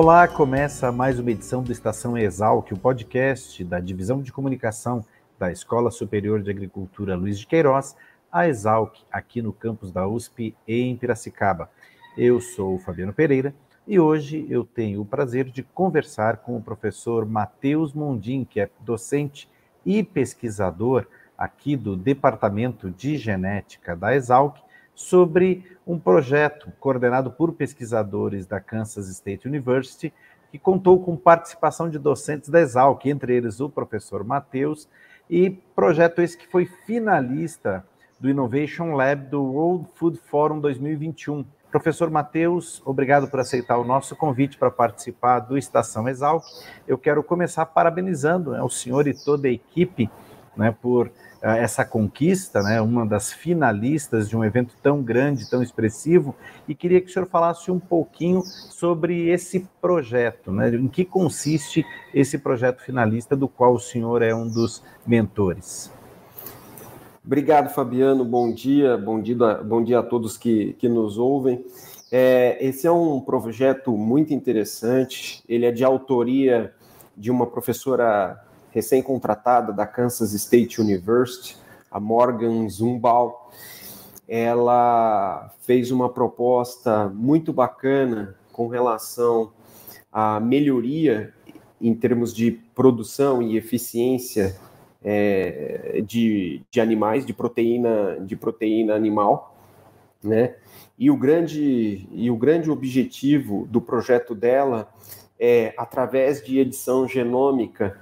Olá, começa mais uma edição do Estação Exalc, o podcast da Divisão de Comunicação da Escola Superior de Agricultura Luiz de Queiroz, a Exalc, aqui no campus da USP em Piracicaba. Eu sou o Fabiano Pereira e hoje eu tenho o prazer de conversar com o professor Matheus Mondim, que é docente e pesquisador aqui do Departamento de Genética da Exalc, sobre um projeto coordenado por pesquisadores da Kansas State University, que contou com participação de docentes da Exalc, entre eles o professor Matheus, e projeto esse que foi finalista do Innovation Lab do World Food Forum 2021. Professor Matheus, obrigado por aceitar o nosso convite para participar do Estação Exalc. Eu quero começar parabenizando né, o senhor e toda a equipe né, por eh, essa conquista, né, uma das finalistas de um evento tão grande, tão expressivo, e queria que o senhor falasse um pouquinho sobre esse projeto, né, em que consiste esse projeto finalista do qual o senhor é um dos mentores. Obrigado, Fabiano. Bom dia, bom dia, bom dia a todos que, que nos ouvem. É, esse é um projeto muito interessante. Ele é de autoria de uma professora recém-contratada da Kansas State University, a Morgan Zumbal. Ela fez uma proposta muito bacana com relação à melhoria em termos de produção e eficiência é, de, de animais, de proteína, de proteína animal, né? E o grande e o grande objetivo do projeto dela é através de edição genômica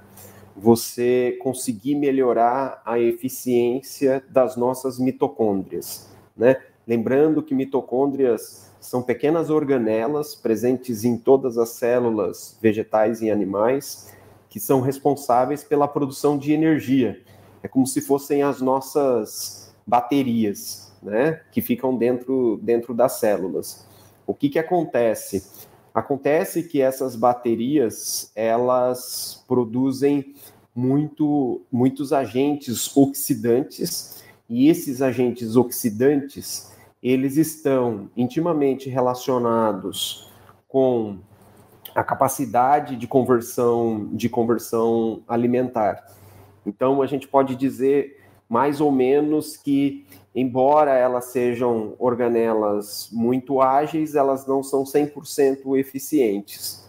você conseguir melhorar a eficiência das nossas mitocôndrias, né? Lembrando que mitocôndrias são pequenas organelas presentes em todas as células vegetais e animais que são responsáveis pela produção de energia. É como se fossem as nossas baterias, né? Que ficam dentro, dentro das células. O que, que acontece? Acontece que essas baterias elas produzem muito, muitos agentes oxidantes e esses agentes oxidantes eles estão intimamente relacionados com a capacidade de conversão de conversão alimentar. Então a gente pode dizer mais ou menos que embora elas sejam organelas muito ágeis, elas não são 100% eficientes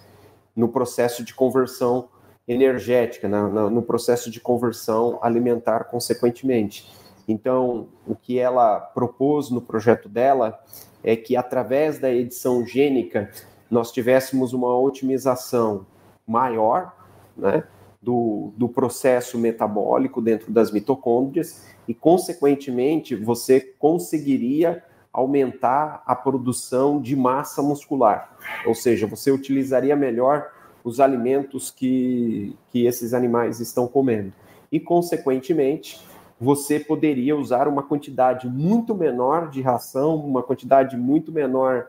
no processo de conversão energética, na, na, no processo de conversão alimentar, consequentemente. Então, o que ela propôs no projeto dela é que, através da edição gênica, nós tivéssemos uma otimização maior, né? Do, do processo metabólico dentro das mitocôndrias e, consequentemente, você conseguiria aumentar a produção de massa muscular, ou seja, você utilizaria melhor os alimentos que, que esses animais estão comendo. E, consequentemente, você poderia usar uma quantidade muito menor de ração, uma quantidade muito menor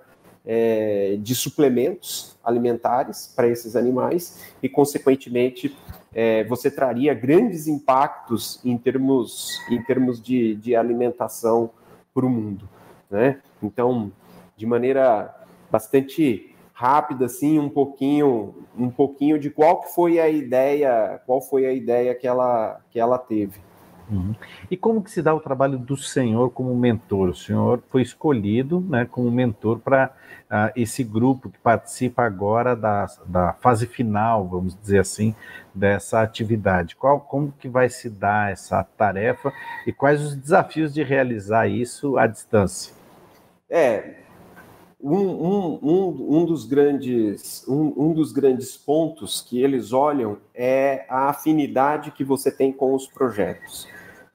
é, de suplementos alimentares para esses animais e, consequentemente, é, você traria grandes impactos em termos, em termos de, de alimentação para o mundo. Né? Então, de maneira bastante rápida, assim, um pouquinho, um pouquinho de qual foi a ideia, qual foi a ideia que ela, que ela teve. Uhum. E como que se dá o trabalho do senhor como mentor? O senhor foi escolhido né, como mentor para uh, ah, esse grupo que participa agora da, da fase final, vamos dizer assim, dessa atividade. Qual, como que vai se dar essa tarefa e quais os desafios de realizar isso à distância? É, um, um, um, um, dos grandes, um, um dos grandes pontos que eles olham é a afinidade que você tem com os projetos.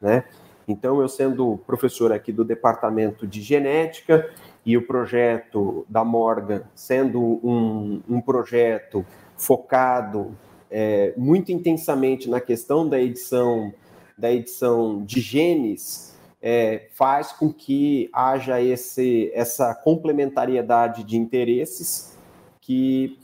Né? Então, eu sendo professor aqui do departamento de genética e o projeto da Morgan sendo um, um projeto focado é, muito intensamente na questão da edição da edição de genes é, faz com que haja esse, essa complementariedade de interesses que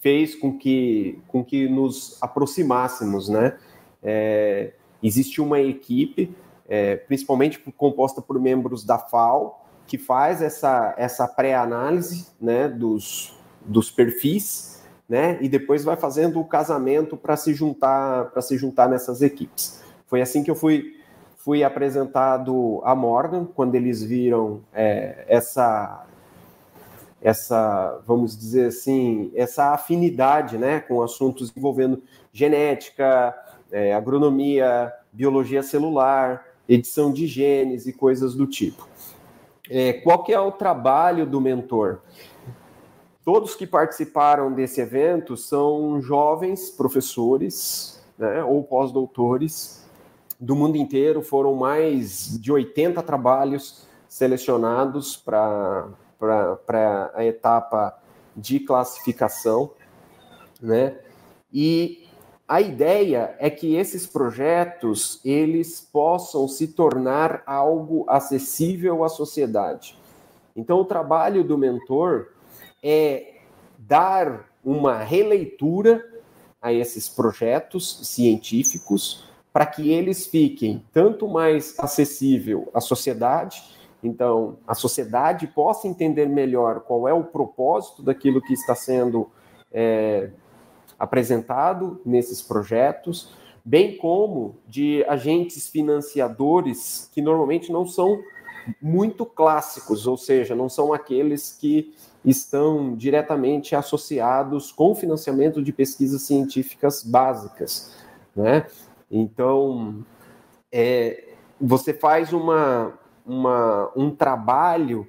fez com que, com que nos aproximássemos, né? É, existe uma equipe, é, principalmente composta por membros da FAO, que faz essa, essa pré-análise né, dos, dos perfis, né? E depois vai fazendo o casamento para se juntar para se juntar nessas equipes. Foi assim que eu fui fui apresentado a Morgan quando eles viram é, essa essa, vamos dizer assim, essa afinidade né, com assuntos envolvendo genética, é, agronomia, biologia celular, edição de genes e coisas do tipo. É, qual que é o trabalho do mentor? Todos que participaram desse evento são jovens professores né, ou pós-doutores do mundo inteiro, foram mais de 80 trabalhos selecionados para a etapa de classificação, né? E a ideia é que esses projetos eles possam se tornar algo acessível à sociedade. Então, o trabalho do mentor é dar uma releitura a esses projetos científicos para que eles fiquem tanto mais acessível à sociedade então, a sociedade possa entender melhor qual é o propósito daquilo que está sendo é, apresentado nesses projetos, bem como de agentes financiadores que normalmente não são muito clássicos, ou seja, não são aqueles que estão diretamente associados com o financiamento de pesquisas científicas básicas, né? Então, é, você faz uma, uma, um trabalho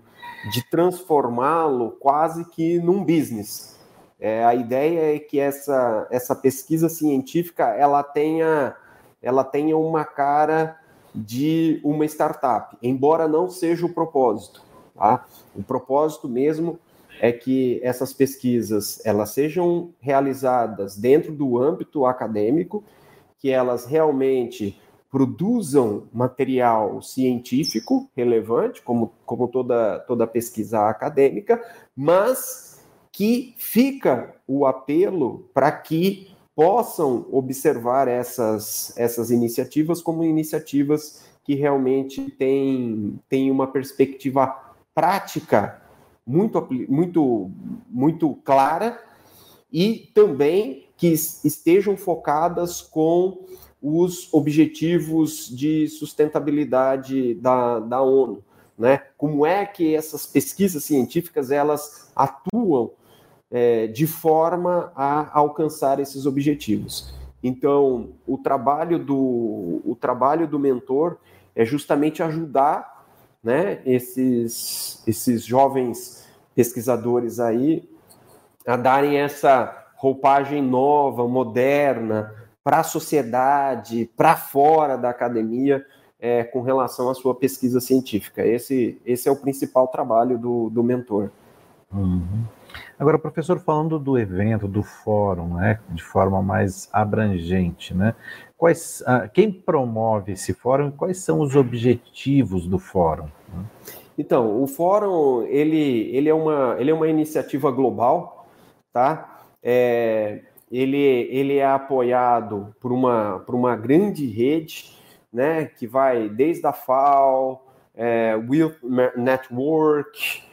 de transformá-lo quase que num business. É, a ideia é que essa, essa pesquisa científica ela tenha, ela tenha uma cara de uma startup, embora não seja o propósito. Tá? O propósito mesmo é que essas pesquisas elas sejam realizadas dentro do âmbito acadêmico, que elas realmente produzam material científico relevante, como, como toda, toda pesquisa acadêmica, mas que fica o apelo para que possam observar essas, essas iniciativas como iniciativas que realmente têm, têm uma perspectiva prática muito, muito, muito clara e também que estejam focadas com os objetivos de sustentabilidade da, da ONU, né? Como é que essas pesquisas científicas elas atuam é, de forma a alcançar esses objetivos. Então, o trabalho do o trabalho do mentor é justamente ajudar, né, esses esses jovens pesquisadores aí a darem essa roupagem nova, moderna, para a sociedade, para fora da academia, é, com relação à sua pesquisa científica. Esse, esse é o principal trabalho do, do mentor. Uhum. Agora, professor, falando do evento, do fórum, né, de forma mais abrangente, né, quais, ah, quem promove esse fórum e quais são os objetivos do fórum? Então, o fórum ele, ele, é, uma, ele é uma iniciativa global, tá? É, ele, ele é apoiado por uma, por uma grande rede, né, que vai desde a FAO, é, Will Network,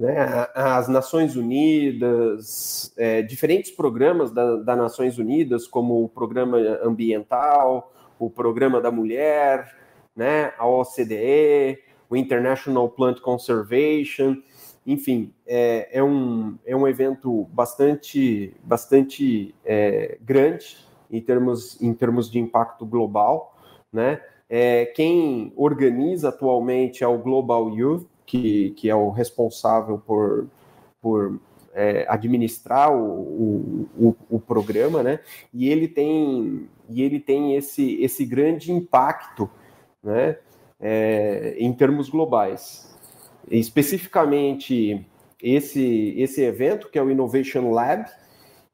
né, as Nações Unidas, é, diferentes programas das da Nações Unidas, como o Programa Ambiental, o Programa da Mulher, né, a OCDE, o International Plant Conservation, enfim, é, é, um, é um evento bastante, bastante é, grande em termos, em termos de impacto global, né? É, quem organiza atualmente é o Global Youth, que, que é o responsável por, por é, administrar o, o, o, programa, né? E ele tem, e ele tem esse, esse grande impacto, né? é, em termos globais. Especificamente, esse, esse evento, que é o Innovation Lab,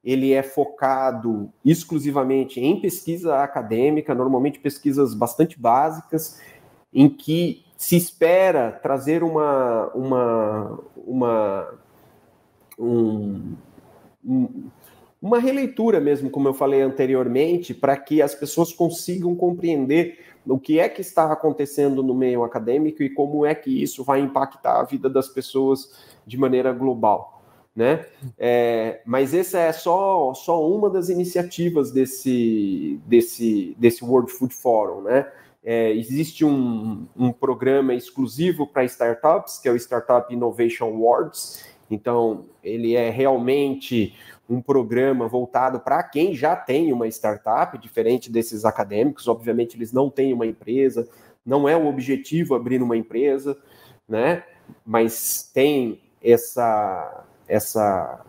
ele é focado exclusivamente em pesquisa acadêmica, normalmente pesquisas bastante básicas, em que se espera trazer uma, uma, uma, um, uma releitura mesmo, como eu falei anteriormente, para que as pessoas consigam compreender o que é que está acontecendo no meio acadêmico e como é que isso vai impactar a vida das pessoas de maneira global. Né? É, mas essa é só, só uma das iniciativas desse, desse, desse World Food Forum. Né? É, existe um, um programa exclusivo para startups, que é o Startup Innovation Awards. Então, ele é realmente um programa voltado para quem já tem uma startup, diferente desses acadêmicos. Obviamente, eles não têm uma empresa, não é o objetivo abrir uma empresa, né? Mas tem essa, essa,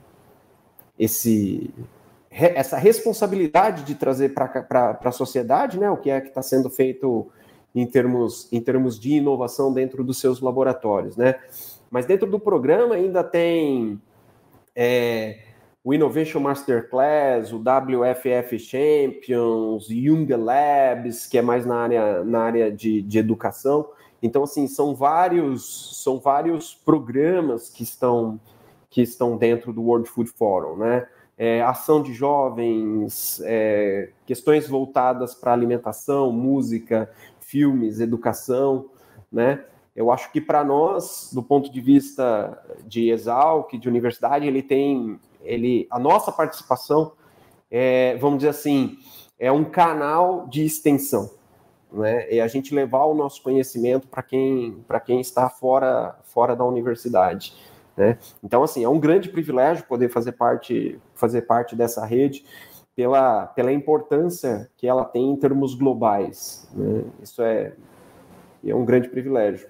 esse, essa responsabilidade de trazer para a sociedade, né? O que é que está sendo feito em termos, em termos de inovação dentro dos seus laboratórios, né? Mas dentro do programa ainda tem é, o Innovation Masterclass, o WFF Champions, Young Labs, que é mais na área, na área de, de educação. Então, assim, são vários, são vários programas que estão, que estão dentro do World Food Forum, né? É, ação de jovens, é, questões voltadas para alimentação, música, filmes, educação, né? Eu acho que para nós, do ponto de vista de Exalc, de universidade, ele tem ele, a nossa participação, é, vamos dizer assim, é um canal de extensão, né? É a gente levar o nosso conhecimento para quem, para quem está fora, fora da universidade. Né? Então, assim, é um grande privilégio poder fazer parte, fazer parte dessa rede pela, pela importância que ela tem em termos globais. Né? Isso é, é um grande privilégio.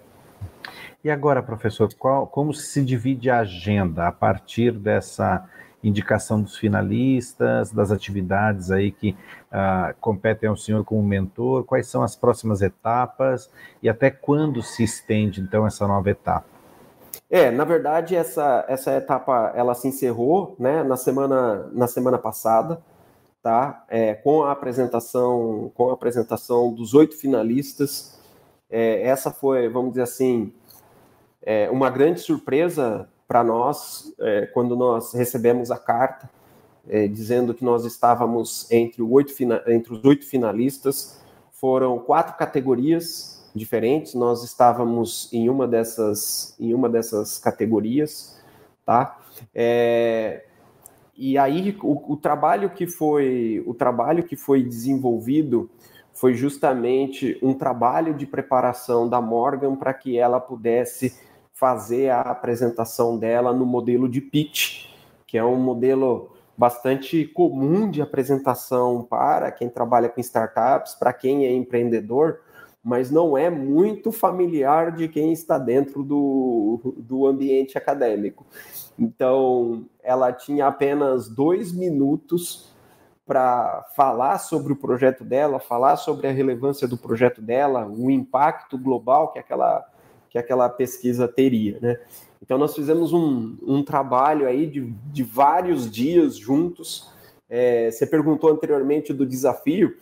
E agora, professor, qual, como se divide a agenda a partir dessa indicação dos finalistas, das atividades aí que uh, competem ao senhor como mentor, quais são as próximas etapas e até quando se estende, então, essa nova etapa? É, na verdade, essa, essa etapa, ela se encerrou, né, na semana, na semana passada, tá, é, com a apresentação, com a apresentação dos oito finalistas, é, essa foi, vamos dizer assim, é, uma grande surpresa para nós é, quando nós recebemos a carta é, dizendo que nós estávamos entre, oito, entre os oito finalistas. Foram quatro categorias diferentes. Nós estávamos em uma dessas, em uma dessas categorias, tá? É, e aí o, o, trabalho que foi o trabalho que foi desenvolvido foi justamente um trabalho de preparação da Morgan para que ela pudesse fazer a apresentação dela no modelo de pitch, que é um modelo bastante comum de apresentação para quem trabalha com startups, para quem é empreendedor, mas não é muito familiar de quem está dentro do, do ambiente acadêmico. Então, ela tinha apenas dois minutos para falar sobre o projeto dela, falar sobre a relevância do projeto dela, o impacto global que aquela que aquela pesquisa teria, né? Então nós fizemos um, um trabalho aí de, de vários dias juntos. É, você perguntou anteriormente do desafio,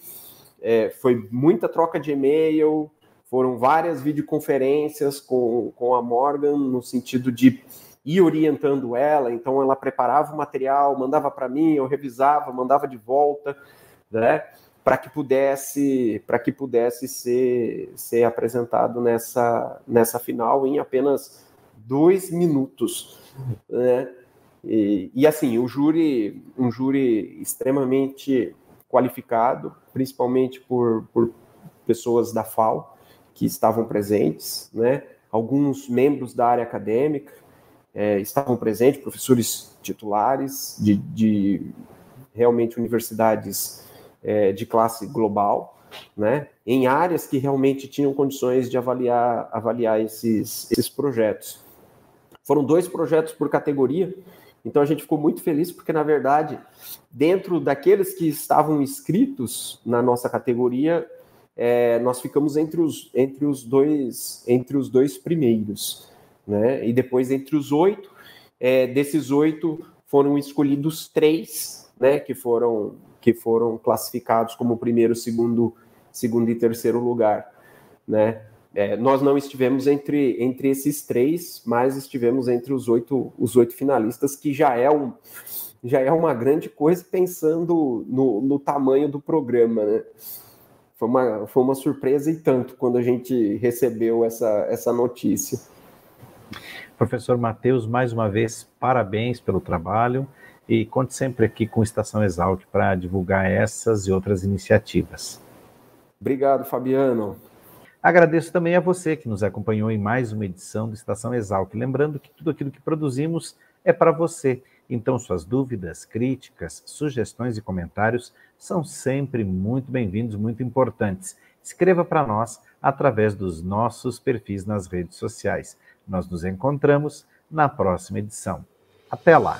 é, foi muita troca de e-mail, foram várias videoconferências com, com a Morgan no sentido de ir orientando ela, então ela preparava o material, mandava para mim, eu revisava, mandava de volta, né? para que pudesse para que pudesse ser, ser apresentado nessa, nessa final em apenas dois minutos, né? E, e assim o júri um júri extremamente qualificado, principalmente por, por pessoas da FAO que estavam presentes, né? Alguns membros da área acadêmica é, estavam presentes, professores titulares de, de realmente universidades é, de classe global, né, em áreas que realmente tinham condições de avaliar, avaliar esses, esses projetos. Foram dois projetos por categoria, então a gente ficou muito feliz porque, na verdade, dentro daqueles que estavam inscritos na nossa categoria, é, nós ficamos entre os, entre os dois entre os dois primeiros, né? E depois entre os oito, é, desses oito foram escolhidos três, né? Que foram que foram classificados como primeiro, segundo, segundo e terceiro lugar, né? É, nós não estivemos entre, entre esses três, mas estivemos entre os oito, os oito finalistas, que já é, um, já é uma grande coisa pensando no, no tamanho do programa, né? Foi uma, foi uma surpresa e tanto quando a gente recebeu essa, essa notícia. Professor Matheus, mais uma vez, parabéns pelo trabalho e conte sempre aqui com Estação Exalc para divulgar essas e outras iniciativas. Obrigado, Fabiano. Agradeço também a você que nos acompanhou em mais uma edição do Estação Exalc. Lembrando que tudo aquilo que produzimos é para você. Então, suas dúvidas, críticas, sugestões e comentários são sempre muito bem-vindos, muito importantes. Escreva para nós através dos nossos perfis nas redes sociais. Nós nos encontramos na próxima edição. Até lá!